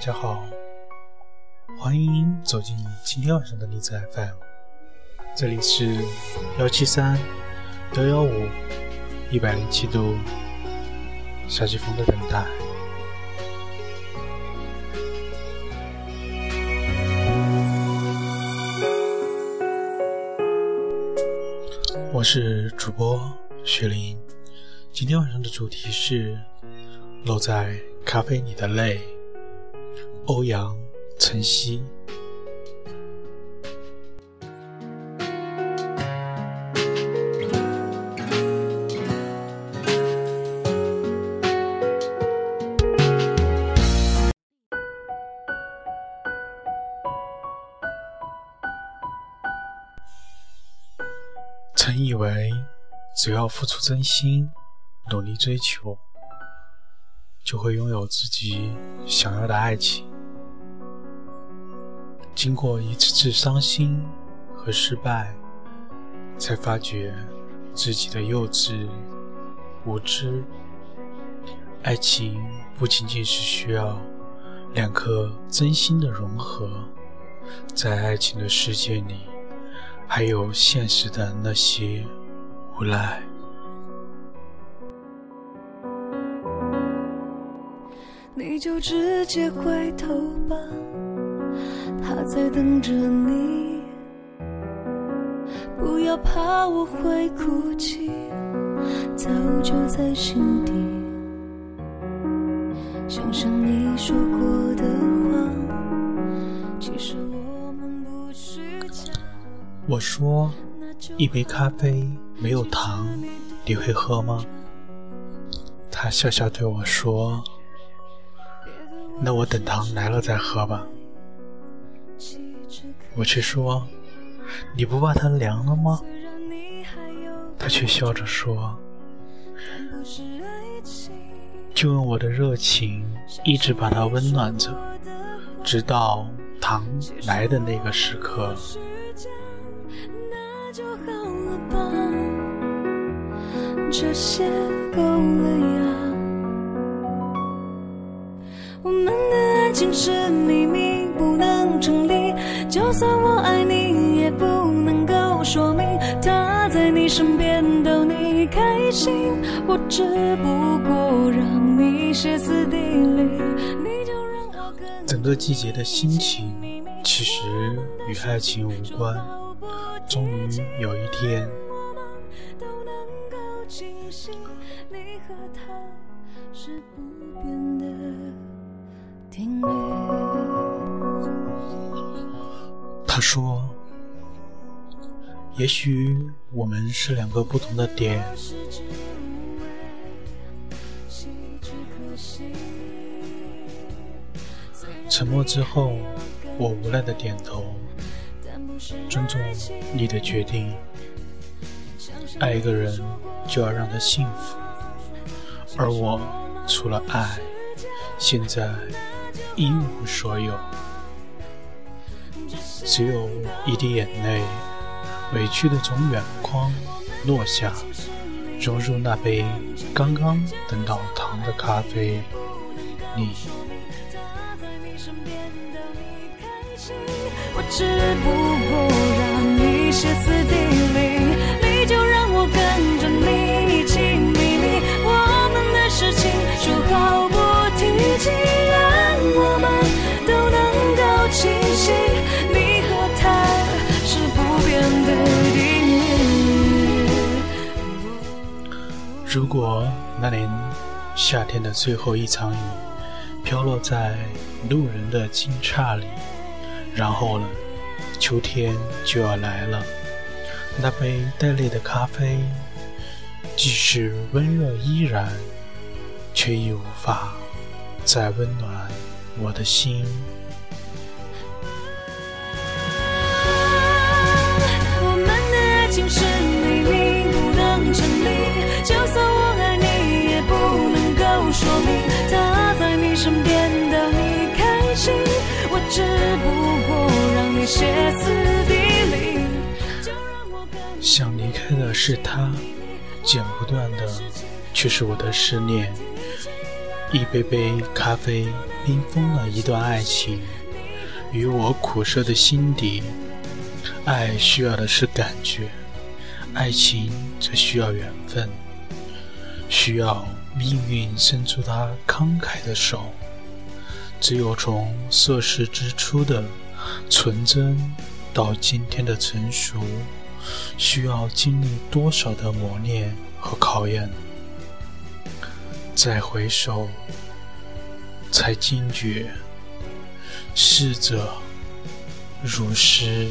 大家好，欢迎走进今天晚上的荔枝 FM，这里是幺七三幺幺五一百零七度夏季风的等待，我是主播雪玲，今天晚上的主题是落在咖啡里的泪。欧阳晨曦，曾以为只要付出真心，努力追求，就会拥有自己想要的爱情。经过一次次伤心和失败，才发觉自己的幼稚无知。爱情不仅仅是需要两颗真心的融合，在爱情的世界里，还有现实的那些无奈。你就直接回头吧。他在等着你，不要怕我会哭泣，早就在心底。想想你说过的话，其实我们不需讲。我说，一杯咖啡没有糖，你会喝吗？他笑笑对我说：“那我等糖来了再喝吧。”我却说：“你不怕它凉了吗？”他却笑着说：“就用我的热情一直把它温暖着，直到糖来的那个时刻。”这些够了呀，我们的爱情是秘密，身边逗你开心。我只不过让你歇斯底里，你就让我跟整个季节的心情其实与爱情无关。终于有一天，你和他是不变的定律。他说：“也许我们是两个不同的点。”沉默之后，我无奈的点头，尊重你的决定。爱一个人就要让他幸福，而我除了爱，现在一无所有。只有一滴眼泪，委屈的从远方落下，融入那杯刚刚等到糖的咖啡里。我只不过让你歇斯底里，你就让我跟着你一起秘密，我们的事情说好不提起，如果那年夏天的最后一场雨飘落在路人的惊诧里，然后呢，秋天就要来了，那杯带泪的咖啡，即使温热依然，却已无法再温暖我的心。歇斯底里。想离开的是他，剪不断的却是我的思念。一杯杯咖啡冰封了一段爱情，与我苦涩的心底。爱需要的是感觉，爱情则需要缘分，需要命运伸出他慷慨的手。只有从涉世之初的纯真，到今天的成熟，需要经历多少的磨练和考验？再回首，才惊觉，逝者如斯。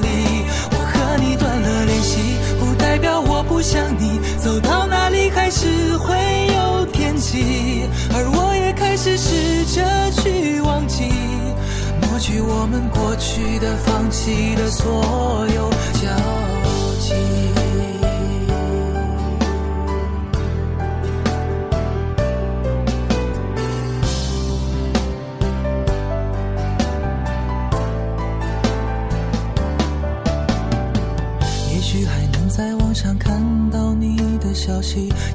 理。去的、放弃的所有骄傲。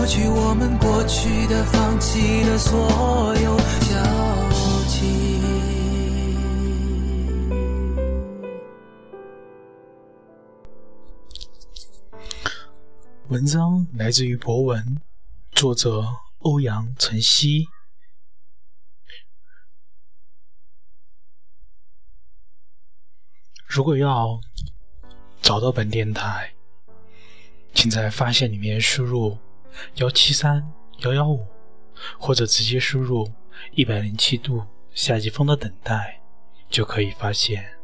过去我们过去的、放弃的所有交集。文章来自于博文，作者欧阳晨曦。如果要找到本电台，请在发现里面输入。幺七三幺幺五，或者直接输入一百零七度夏季风的等待，就可以发现。